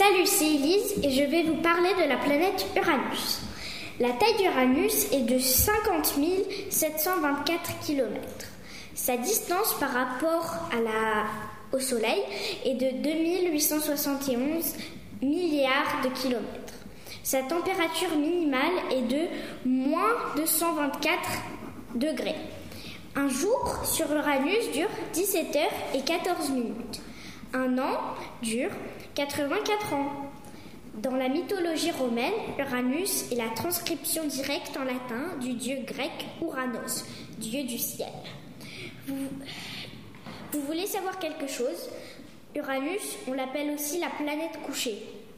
Salut, c'est Elise et je vais vous parler de la planète Uranus. La taille d'Uranus est de 50 724 km. Sa distance par rapport au Soleil est de 2871 milliards de kilomètres. Sa température minimale est de moins 224 degrés. Un jour sur Uranus dure 17 heures et 14 minutes. Un an dure 84 ans. Dans la mythologie romaine, Uranus est la transcription directe en latin du dieu grec Uranos, dieu du ciel. Vous, vous voulez savoir quelque chose? Uranus, on l'appelle aussi la planète couchée.